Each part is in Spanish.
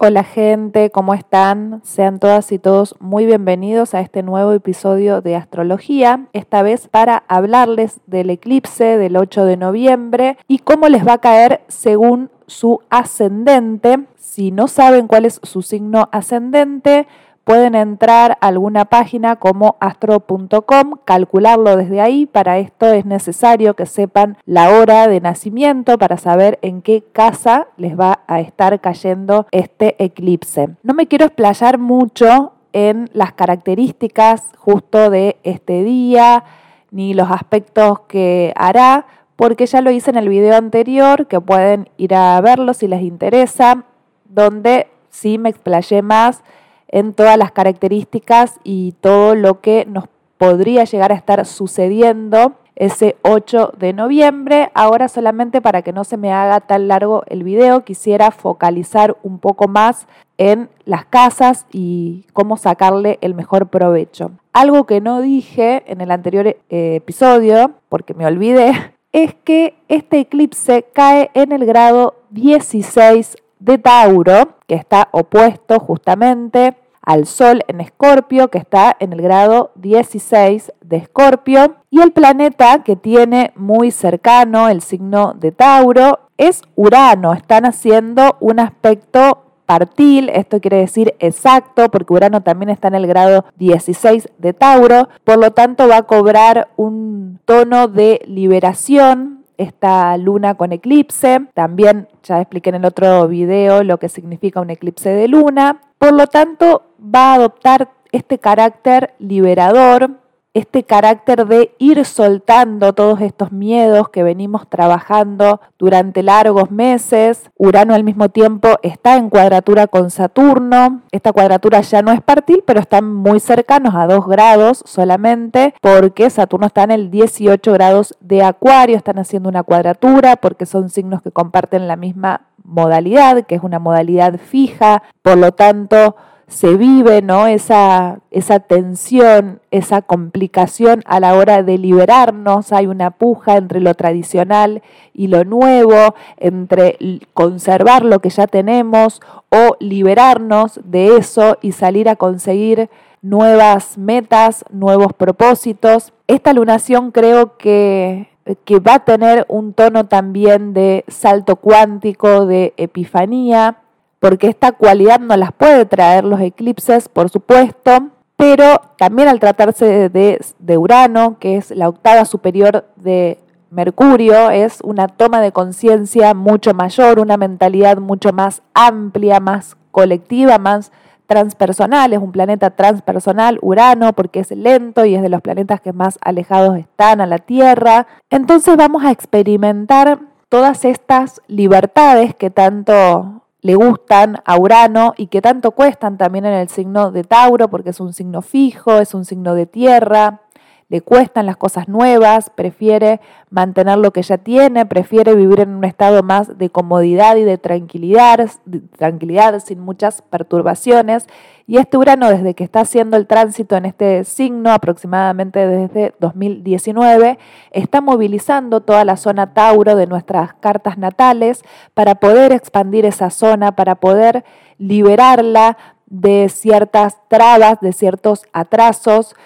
Hola gente, ¿cómo están? Sean todas y todos muy bienvenidos a este nuevo episodio de Astrología, esta vez para hablarles del eclipse del 8 de noviembre y cómo les va a caer según su ascendente. Si no saben cuál es su signo ascendente, pueden entrar a alguna página como astro.com, calcularlo desde ahí. Para esto es necesario que sepan la hora de nacimiento para saber en qué casa les va a estar cayendo este eclipse. No me quiero explayar mucho en las características justo de este día ni los aspectos que hará, porque ya lo hice en el video anterior, que pueden ir a verlo si les interesa, donde sí me explayé más en todas las características y todo lo que nos podría llegar a estar sucediendo ese 8 de noviembre. Ahora solamente para que no se me haga tan largo el video, quisiera focalizar un poco más en las casas y cómo sacarle el mejor provecho. Algo que no dije en el anterior eh, episodio, porque me olvidé, es que este eclipse cae en el grado 16 de Tauro, que está opuesto justamente al Sol en Escorpio, que está en el grado 16 de Escorpio, y el planeta que tiene muy cercano el signo de Tauro es Urano. Están haciendo un aspecto partil, esto quiere decir exacto, porque Urano también está en el grado 16 de Tauro, por lo tanto va a cobrar un tono de liberación esta luna con eclipse. También ya expliqué en el otro video lo que significa un eclipse de luna. Por lo tanto, va a adoptar este carácter liberador, este carácter de ir soltando todos estos miedos que venimos trabajando durante largos meses. Urano al mismo tiempo está en cuadratura con Saturno. Esta cuadratura ya no es partil, pero están muy cercanos a 2 grados solamente porque Saturno está en el 18 grados de Acuario, están haciendo una cuadratura porque son signos que comparten la misma modalidad, que es una modalidad fija, por lo tanto se vive ¿no? esa, esa tensión, esa complicación a la hora de liberarnos, hay una puja entre lo tradicional y lo nuevo, entre conservar lo que ya tenemos o liberarnos de eso y salir a conseguir nuevas metas, nuevos propósitos. Esta lunación creo que, que va a tener un tono también de salto cuántico, de epifanía, porque esta cualidad no las puede traer los eclipses, por supuesto, pero también al tratarse de, Urano, que es la octava superior de Mercurio, es una toma de conciencia mucho mayor, una mentalidad mucho más amplia, más colectiva, más transpersonal, es un planeta transpersonal, Urano, porque es lento y es de los planetas que más alejados están a la Tierra. Entonces vamos a experimentar todas estas libertades que tanto le gustan a Urano y que tanto cuestan también en el signo de Tauro, porque es un signo fijo, es un signo de tierra, le cuestan las cosas nuevas, prefiere mantener lo que ya tiene, prefiere vivir en un estado más de comodidad y de tranquilidad, tranquilidad sin muchas perturbaciones. Y este Urano, desde que está haciendo el tránsito en este signo, aproximadamente desde 2019, está movilizando toda la zona Tauro de nuestras cartas natales para poder expandir esa zona, para poder liberarla de ciertas trabas, de ciertos atrasos,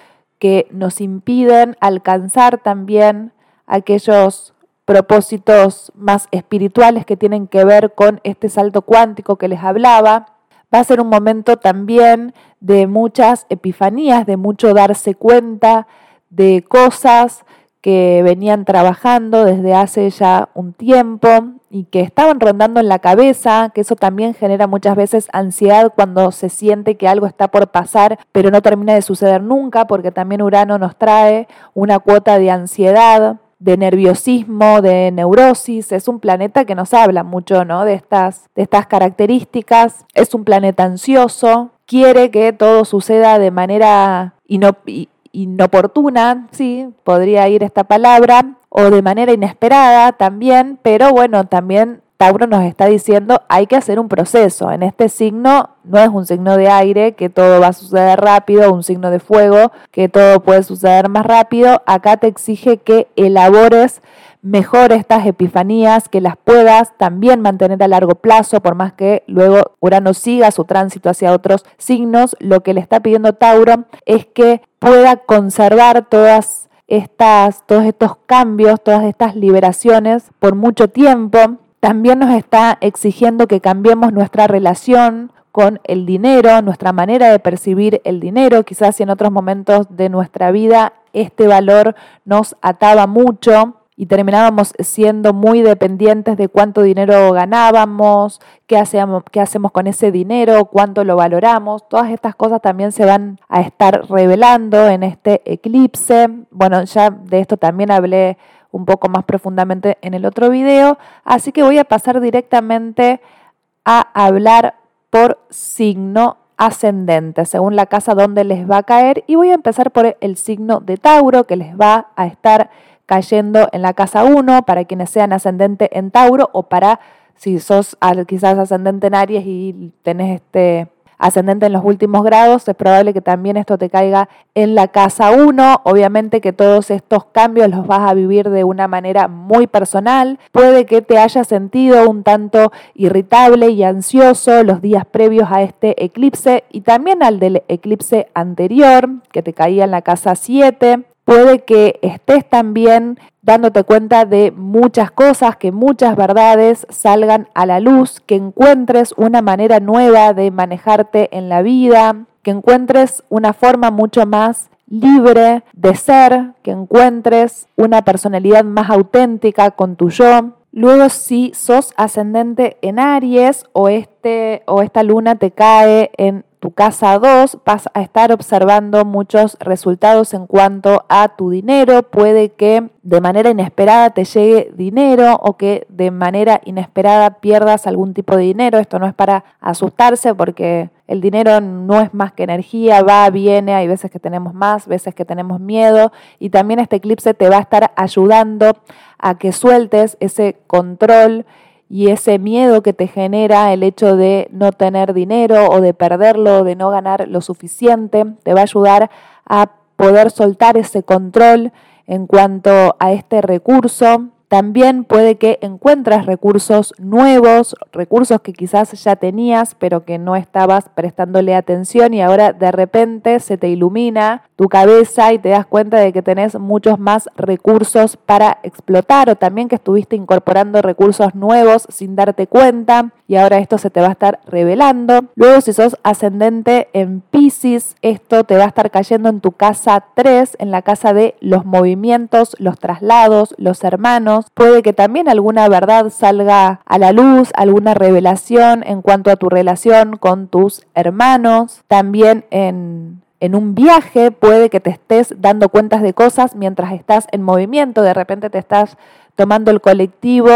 que nos impiden alcanzar también aquellos propósitos más espirituales que tienen que ver con este salto cuántico que les hablaba. Va a ser un momento también de muchas epifanías, de mucho darse cuenta de cosas que venían trabajando desde hace ya un tiempo y que estaban rondando en la cabeza, que eso también genera muchas veces ansiedad cuando se siente que algo está por pasar, pero no termina de suceder nunca, porque también Urano nos trae una cuota de ansiedad, de nerviosismo, de neurosis. Es un planeta que nos habla mucho ¿no? de, estas, de estas características. Es un planeta ansioso, quiere que todo suceda de manera inoportuna, sí, podría ir esta palabra, o de manera inesperada también, pero bueno, también Tauro nos está diciendo hay que hacer un proceso. En este signo no es un signo de aire que todo va a suceder rápido, un signo de fuego que todo puede suceder más rápido. Acá te exige que elabores mejor estas epifanías, que las puedas también mantener a largo plazo, por más que luego Urano siga su tránsito hacia otros signos, lo que le está pidiendo Tauro es que pueda conservar todas estas, todos estos cambios, todas estas liberaciones por mucho tiempo. También nos está exigiendo que cambiemos nuestra relación con el dinero, nuestra manera de percibir el dinero. Quizás en otros momentos de nuestra vida este valor nos ataba mucho y terminábamos siendo muy dependientes de cuánto dinero ganábamos, qué hacemos, qué hacemos con ese dinero, cuánto lo valoramos. Todas estas cosas también se van a estar revelando en este eclipse. Bueno, ya de esto también hablé un poco más profundamente en el otro video, así que voy a pasar directamente a hablar por signo ascendente, según la casa donde les va a caer, y voy a empezar por el signo de Tauro, que les va a estar cayendo en la casa 1 para quienes sean ascendente en Tauro o para si sos quizás ascendente en Aries y tenés este ascendente en los últimos grados, es probable que también esto te caiga en la casa 1. Obviamente que todos estos cambios los vas a vivir de una manera muy personal. Puede que te hayas sentido un tanto irritable y ansioso los días previos a este eclipse y también al del eclipse anterior que te caía en la casa 7 puede que estés también dándote cuenta de muchas cosas, que muchas verdades salgan a la luz, que encuentres una manera nueva de manejarte en la vida, que encuentres una forma mucho más libre de ser, que encuentres una personalidad más auténtica con tu yo. Luego, si sos ascendente en Aries o, este, o esta luna te cae en tu casa 2 vas a estar observando muchos resultados en cuanto a tu dinero. Puede que de manera inesperada te llegue dinero o que de manera inesperada pierdas algún tipo de dinero. Esto no es para asustarse porque el dinero no es más que energía, va, viene, hay veces que tenemos más, veces que tenemos miedo y también este eclipse te va a estar ayudando a que sueltes ese control y ese miedo que te genera el hecho de no tener dinero o de perderlo, de no ganar lo suficiente, te va a ayudar a poder soltar ese control en cuanto a este recurso también puede que encuentres recursos nuevos, recursos que quizás ya tenías, pero que no estabas prestándole atención y ahora de repente se te ilumina tu cabeza y te das cuenta de que tenés muchos más recursos para explotar o también que estuviste incorporando recursos nuevos sin darte cuenta y ahora esto se te va a estar revelando. Luego si sos ascendente en Pisces, esto te va a estar cayendo en tu casa 3, en la casa de los movimientos, los traslados, los hermanos Puede que también alguna verdad salga a la luz, alguna revelación en cuanto a tu relación con tus hermanos. También en, en un viaje puede que te estés dando cuentas de cosas mientras estás en movimiento. De repente te estás tomando el colectivo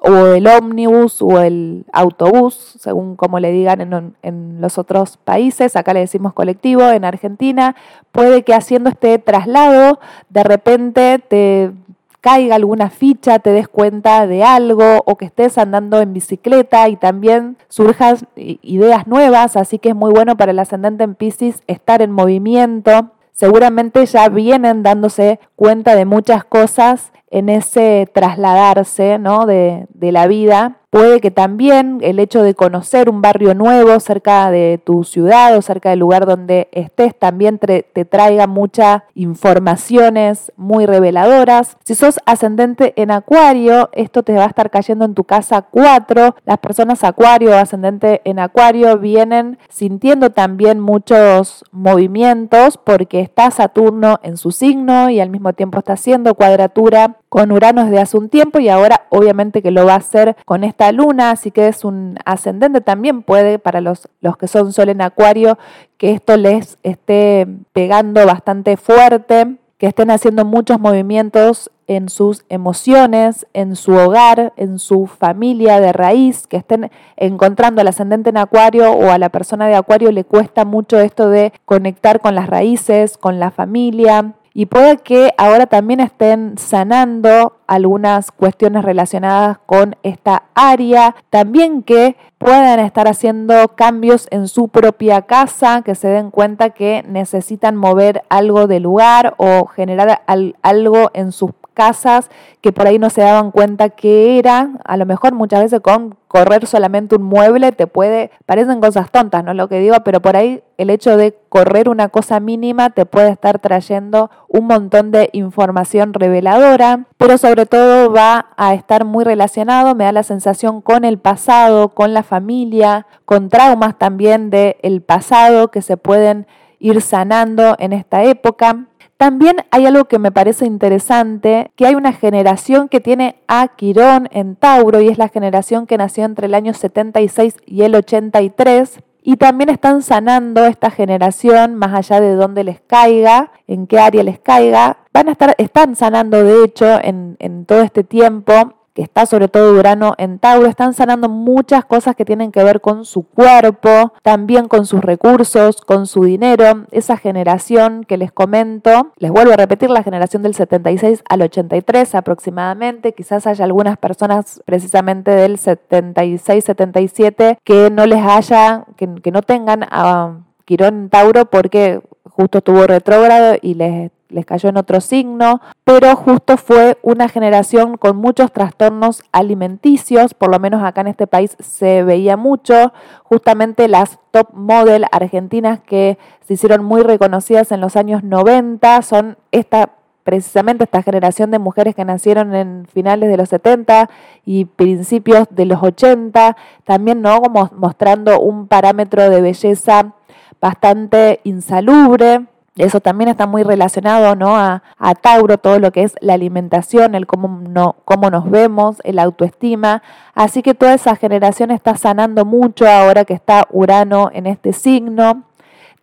o el ómnibus o el autobús, según como le digan en, en, los otros países, acá le decimos colectivo, en Argentina, puede que haciendo este traslado de repente te caiga alguna ficha, te des cuenta de algo o que estés andando en bicicleta y también surjan ideas nuevas, así que es muy bueno para el ascendente en Pisces estar en movimiento. Seguramente ya vienen dándose cuenta de muchas cosas en ese trasladarse ¿no? de, de la vida Puede que también el hecho de conocer un barrio nuevo cerca de tu ciudad o cerca del lugar donde estés también te, traiga muchas informaciones muy reveladoras. Si sos ascendente en Acuario, esto te va a estar cayendo en tu casa 4. Las personas Acuario ascendente en Acuario vienen sintiendo también muchos movimientos porque está Saturno en su signo y al mismo tiempo está haciendo cuadratura con Urano desde hace un tiempo y ahora obviamente que lo va a hacer con esta luna, así que es un ascendente también puede para los, los que son sol en acuario que esto les esté pegando bastante fuerte, que estén haciendo muchos movimientos en sus emociones, en su hogar, en su familia de raíz, que estén encontrando al ascendente en acuario o a la persona de acuario le cuesta mucho esto de conectar con las raíces, con la familia, y puede que ahora también estén sanando algunas cuestiones relacionadas con esta área, también que puedan estar haciendo cambios en su propia casa, que se den cuenta que necesitan mover algo de lugar o generar algo en sus casas que por ahí no se daban cuenta que era, a lo mejor muchas veces con correr solamente un mueble te puede, parecen cosas tontas, no lo que digo, pero por ahí el hecho de correr una cosa mínima te puede estar trayendo un montón de información reveladora, pero sobre todo va a estar muy relacionado, me da la sensación con el pasado, con la familia, con traumas también del pasado que se pueden ir sanando en esta época. También hay algo que me parece interesante, que hay una generación que tiene a Quirón en Tauro y es la generación que nació entre el año 76 y el 83. Y también están sanando esta generación, más allá de dónde les caiga, en qué área les caiga. Van a estar, están sanando de hecho en, en todo este tiempo está sobre todo Urano en Tauro, están sanando muchas cosas que tienen que ver con su cuerpo, también con sus recursos, con su dinero. Esa generación que les comento, les vuelvo a repetir, la generación del 76 al 83 aproximadamente, quizás haya algunas personas precisamente del 76-77 que no les haya, que, que no tengan a Quirón en Tauro porque justo estuvo retrógrado y les les cayó en otro signo, pero justo fue una generación con muchos trastornos alimenticios, por lo menos acá en este país se veía mucho, justamente las top model argentinas que se hicieron muy reconocidas en los años 90 son esta precisamente esta generación de mujeres que nacieron en finales de los 70 y principios de los 80, también no mostrando un parámetro de belleza bastante insalubre, eso también está muy relacionado ¿no? a, Tauro, todo lo que es la alimentación, el cómo, no, cómo nos vemos, el autoestima. Así que toda esa generación está sanando mucho ahora que está Urano en este signo.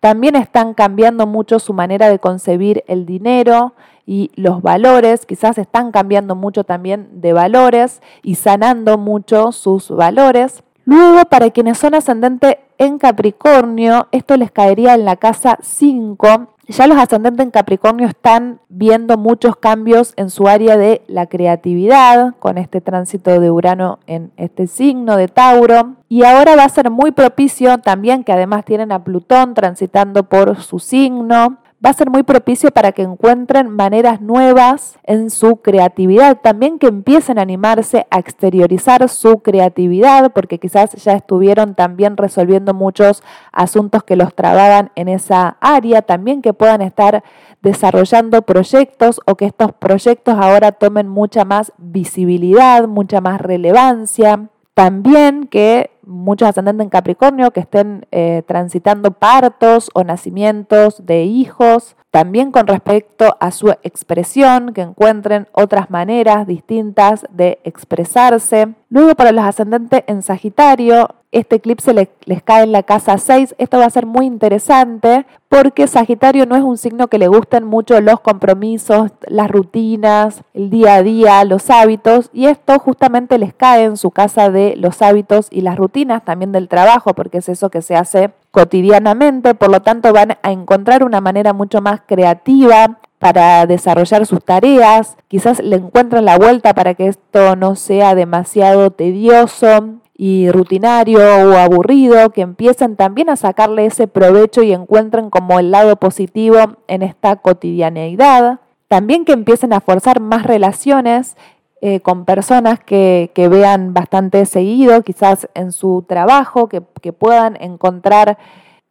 También están cambiando mucho su manera de concebir el dinero y los valores. Quizás están cambiando mucho también de valores y sanando mucho sus valores. Luego, para quienes son ascendente en Capricornio, esto les caería en la casa 5 ya los ascendentes en Capricornio están viendo muchos cambios en su área de la creatividad con este tránsito de Urano en este signo de Tauro. Y ahora va a ser muy propicio también que además tienen a Plutón transitando por su signo va a ser muy propicio para que encuentren maneras nuevas en su creatividad, también que empiecen a animarse a exteriorizar su creatividad, porque quizás ya estuvieron también resolviendo muchos asuntos que los trababan en esa área, también que puedan estar desarrollando proyectos o que estos proyectos ahora tomen mucha más visibilidad, mucha más relevancia. También que muchos ascendentes en Capricornio que estén eh, transitando partos o nacimientos de hijos, también con respecto a su expresión, que encuentren otras maneras distintas de expresarse. Luego para los ascendentes en Sagitario, este eclipse les, cae en la casa 6. Esto va a ser muy interesante porque Sagitario no es un signo que le gusten mucho los compromisos, las rutinas, el día a día, los hábitos. Y esto justamente les cae en su casa de los hábitos y las rutinas, también del trabajo, porque es eso que se hace cotidianamente. Por lo tanto, van a encontrar una manera mucho más creativa para desarrollar sus tareas, quizás le encuentren la vuelta para que esto no sea demasiado tedioso, y rutinario o aburrido, que empiecen también a sacarle ese provecho y encuentren como el lado positivo en esta cotidianeidad. También que empiecen a forzar más relaciones eh, con personas que, vean bastante seguido, quizás en su trabajo, que puedan encontrar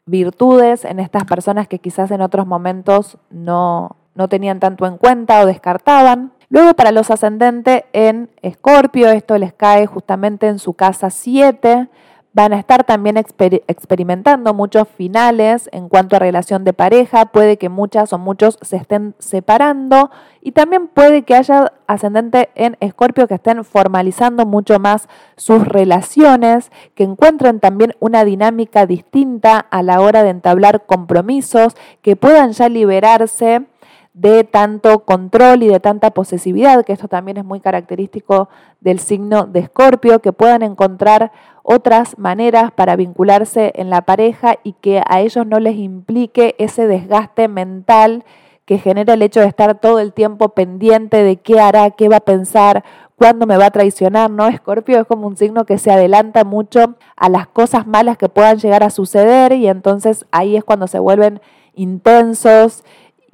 virtudes en estas personas que quizás en otros momentos no, no tenían tanto en cuenta o descartaban. Luego para los ascendentes en Escorpio, esto les cae justamente en su casa 7. Van a estar también experimentando muchos finales en cuanto a relación de pareja. Puede que muchas o muchos se estén separando. Y también puede que haya ascendente en Escorpio que estén formalizando mucho más sus relaciones, que encuentren también una dinámica distinta a la hora de entablar compromisos, que puedan ya liberarse de tanto control y de tanta posesividad, que esto también es muy característico del signo de Escorpio, que puedan encontrar otras maneras para vincularse en la pareja y que a ellos no les implique ese desgaste mental que genera el hecho de estar todo el tiempo pendiente de qué hará, qué va a pensar, cuándo me va a traicionar, ¿no? Escorpio es como un signo que se adelanta mucho a las cosas malas que puedan llegar a suceder y entonces ahí es cuando se vuelven intensos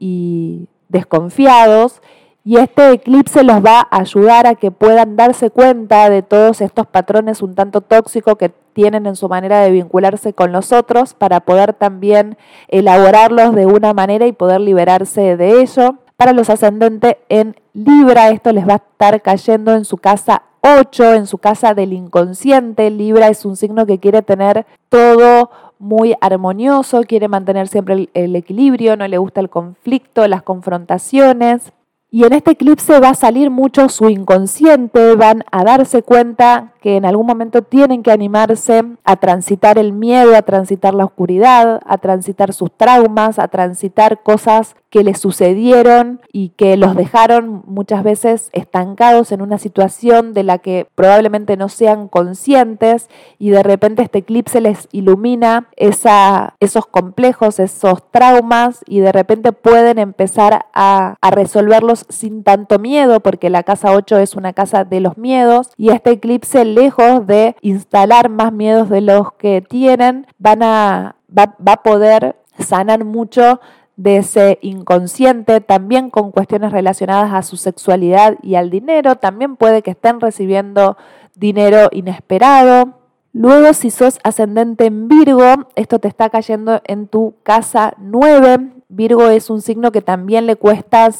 y desconfiados y este eclipse los va a ayudar a que puedan darse cuenta de todos estos patrones un tanto tóxicos que tienen en su manera de vincularse con los otros para poder también elaborarlos de una manera y poder liberarse de ello. Para los ascendentes en Libra, esto les va a estar cayendo en su casa 8, en su casa del inconsciente. Libra es un signo que quiere tener todo muy armonioso, quiere mantener siempre el, equilibrio, no le gusta el conflicto, las confrontaciones. Y en este eclipse va a salir mucho su inconsciente, van a darse cuenta que en algún momento tienen que animarse a transitar el miedo, a transitar la oscuridad, a transitar sus traumas, a transitar cosas que les sucedieron y que los dejaron muchas veces estancados en una situación de la que probablemente no sean conscientes y de repente este eclipse les ilumina esa, esos complejos, esos traumas y de repente pueden empezar a, resolverlos sin tanto miedo porque la casa 8 es una casa de los miedos y este eclipse lejos de instalar más miedos de los que tienen, van a, va, va a poder sanar mucho de ese inconsciente, también con cuestiones relacionadas a su sexualidad y al dinero, también puede que estén recibiendo dinero inesperado. Luego, si sos ascendente en Virgo, esto te está cayendo en tu casa 9. Virgo es un signo que también le cuesta,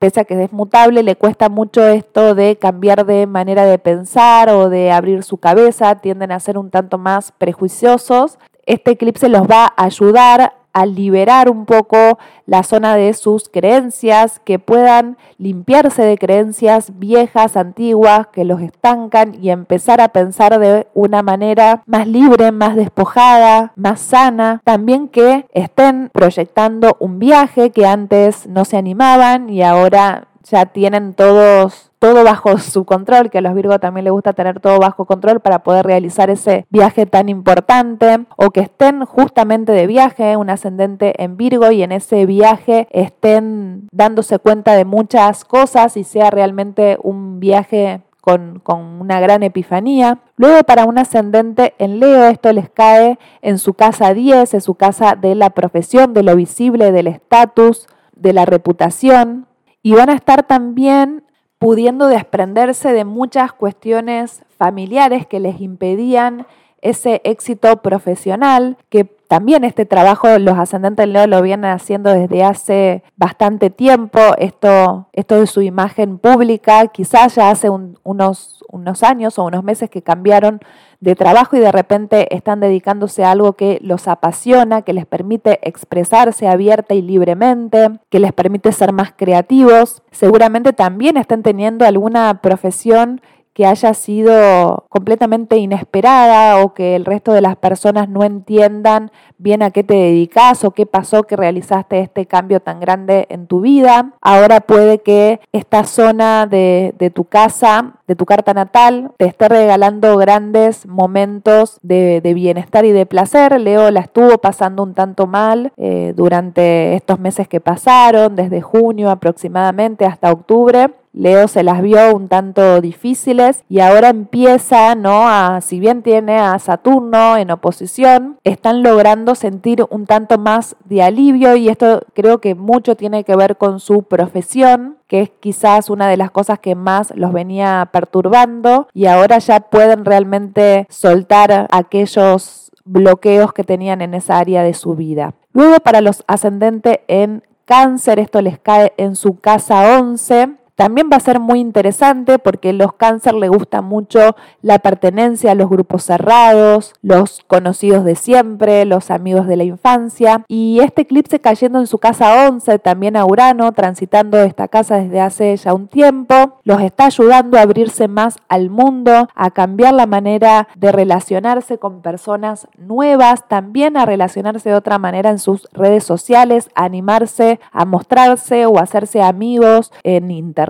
pese a que es mutable, le cuesta mucho esto de cambiar de manera de pensar o de abrir su cabeza, tienden a ser un tanto más prejuiciosos. Este eclipse los va a ayudar a liberar un poco la zona de sus creencias, que puedan limpiarse de creencias viejas, antiguas, que los estancan y empezar a pensar de una manera más libre, más despojada, más sana. También que estén proyectando un viaje que antes no se animaban y ahora ya tienen todos todo bajo su control, que a los Virgo también les gusta tener todo bajo control para poder realizar ese viaje tan importante, o que estén justamente de viaje, un ascendente en Virgo, y en ese viaje estén dándose cuenta de muchas cosas y sea realmente un viaje con, con, una gran epifanía. Luego para un ascendente en Leo, esto les cae en su casa 10, en su casa de la profesión, de lo visible, del estatus, de la reputación. Y van a estar también pudiendo desprenderse de muchas cuestiones familiares que les impedían ese éxito profesional, que también este trabajo los ascendentes Leo lo vienen haciendo desde hace bastante tiempo, esto, esto de su imagen pública, quizás ya hace unos, unos años o unos meses que cambiaron de trabajo y de repente están dedicándose a algo que los apasiona, que les permite expresarse abierta y libremente, que les permite ser más creativos. Seguramente también están teniendo alguna profesión que haya sido completamente inesperada o que el resto de las personas no entiendan bien a qué te dedicas o qué pasó que realizaste este cambio tan grande en tu vida. Ahora puede que esta zona de, de tu casa, de tu carta natal, te esté regalando grandes momentos de, bienestar y de placer. Leo la estuvo pasando un tanto mal eh, durante estos meses que pasaron, desde junio aproximadamente hasta octubre Leo se las vio un tanto difíciles y ahora empieza, ¿no? A, si bien tiene a Saturno en oposición, están logrando sentir un tanto más de alivio y esto creo que mucho tiene que ver con su profesión, que es quizás una de las cosas que más los venía perturbando y ahora ya pueden realmente soltar aquellos bloqueos que tenían en esa área de su vida. Luego para los ascendentes en cáncer, esto les cae en su casa 11 también va a ser muy interesante porque los cáncer le gusta mucho la pertenencia a los grupos cerrados, los conocidos de siempre, los amigos de la infancia. Y este eclipse cayendo en su casa 11, también a Urano, transitando esta casa desde hace ya un tiempo, los está ayudando a abrirse más al mundo, a cambiar la manera de relacionarse con personas nuevas, también a relacionarse de otra manera en sus redes sociales, a animarse a mostrarse o hacerse amigos en internet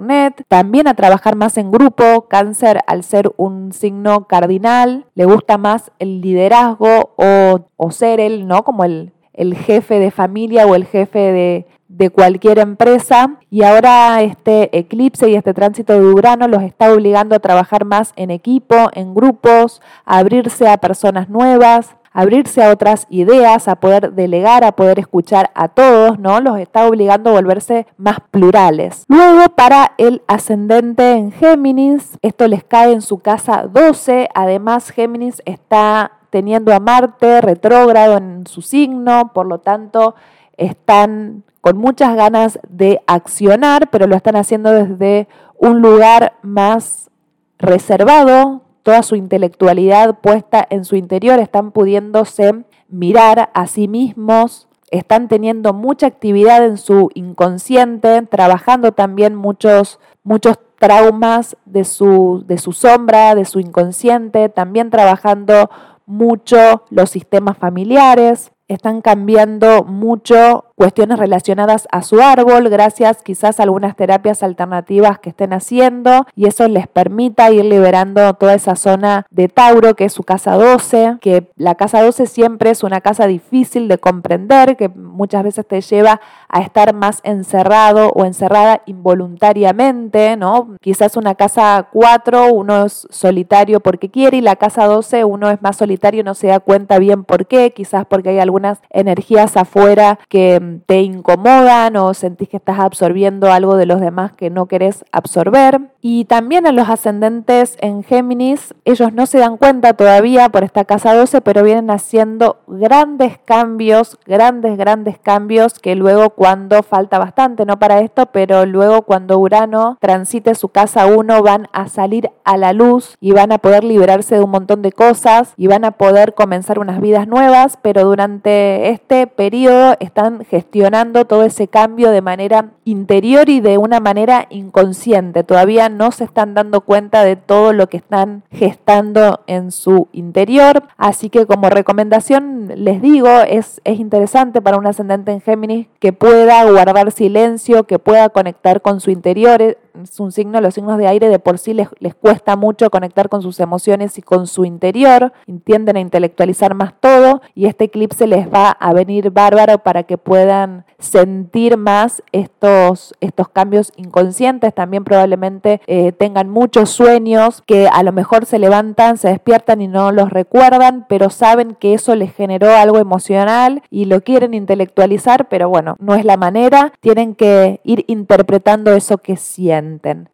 también a trabajar más en grupo. Cáncer, al ser un signo cardinal, le gusta más el liderazgo o, ser él, ¿no? Como el, el jefe de familia o el jefe de, de cualquier empresa y ahora este eclipse y este tránsito de Urano los está obligando a trabajar más en equipo, en grupos, a abrirse a personas nuevas, abrirse a otras ideas, a poder delegar, a poder escuchar a todos, ¿no? Los está obligando a volverse más plurales. Luego, para el ascendente en Géminis, esto les cae en su casa 12, además Géminis está teniendo a Marte retrógrado en su signo, por lo tanto están con muchas ganas de accionar, pero lo están haciendo desde un lugar más reservado, toda su intelectualidad puesta en su interior, están pudiéndose mirar a sí mismos, están teniendo mucha actividad en su inconsciente, trabajando también muchos, muchos traumas de su, de su sombra, de su inconsciente, también trabajando mucho los sistemas familiares, están cambiando mucho cuestiones relacionadas a su árbol, gracias quizás a algunas terapias alternativas que estén haciendo y eso les permita ir liberando toda esa zona de Tauro, que es su casa 12, que la casa 12 siempre es una casa difícil de comprender, que muchas veces te lleva a estar más encerrado o encerrada involuntariamente, ¿no? Quizás una casa 4 uno es solitario porque quiere y la casa 12 uno es más solitario y no se da cuenta bien por qué, quizás porque hay algunas energías afuera que te incomodan o sentís que estás absorbiendo algo de los demás que no querés absorber. Y también a los ascendentes en Géminis, ellos no se dan cuenta todavía por esta casa 12, pero vienen haciendo grandes cambios, grandes, grandes cambios que luego cuando falta bastante, no para esto, pero luego cuando Urano transite su casa 1 van a salir a la luz y van a poder liberarse de un montón de cosas y van a poder comenzar unas vidas nuevas, pero durante este periodo están gestionando todo ese cambio de manera interior y de una manera inconsciente. Todavía no se están dando cuenta de todo lo que están gestando en su interior. Así que como recomendación les digo, es, es interesante para un ascendente en Géminis que pueda guardar silencio, que pueda conectar con su interior es un signo, los signos de aire de por sí les, les, cuesta mucho conectar con sus emociones y con su interior, tienden a intelectualizar más todo y este eclipse les va a venir bárbaro para que puedan sentir más estos, estos cambios inconscientes, también probablemente eh, tengan muchos sueños que a lo mejor se levantan, se despiertan y no los recuerdan, pero saben que eso les generó algo emocional y lo quieren intelectualizar, pero bueno, no es la manera, tienen que ir interpretando eso que sienten.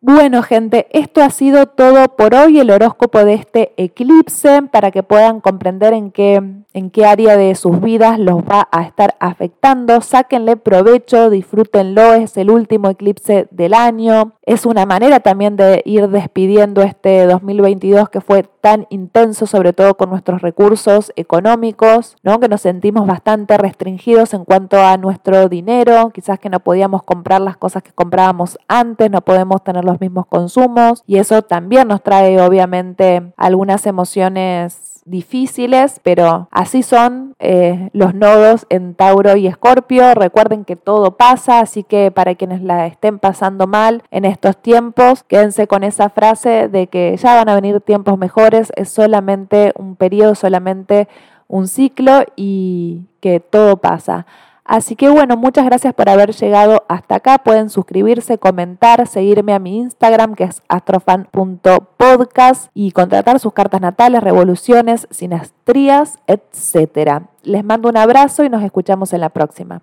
Bueno gente, esto ha sido todo por hoy, el horóscopo de este eclipse, para que puedan comprender en qué, en qué área de sus vidas los va a estar afectando, sáquenle provecho, disfrútenlo, es el último eclipse del año. Es una manera también de ir despidiendo este 2022 que fue tan intenso, sobre todo con nuestros recursos económicos, ¿no? que nos sentimos bastante restringidos en cuanto a nuestro dinero, quizás que no podíamos comprar las cosas que comprábamos antes, no podemos tener los mismos consumos y eso también nos trae obviamente algunas emociones difíciles, pero así son eh, los nodos en Tauro y Escorpio. Recuerden que todo pasa, así que para quienes la estén pasando mal en estos tiempos, quédense con esa frase de que ya van a venir tiempos mejores, es solamente un periodo, solamente un ciclo y que todo pasa. Así que bueno, muchas gracias por haber llegado hasta acá. Pueden suscribirse, comentar, seguirme a mi Instagram que es astrofan.podcast y contratar sus cartas natales, revoluciones, sinastrías, etc. Les mando un abrazo y nos escuchamos en la próxima.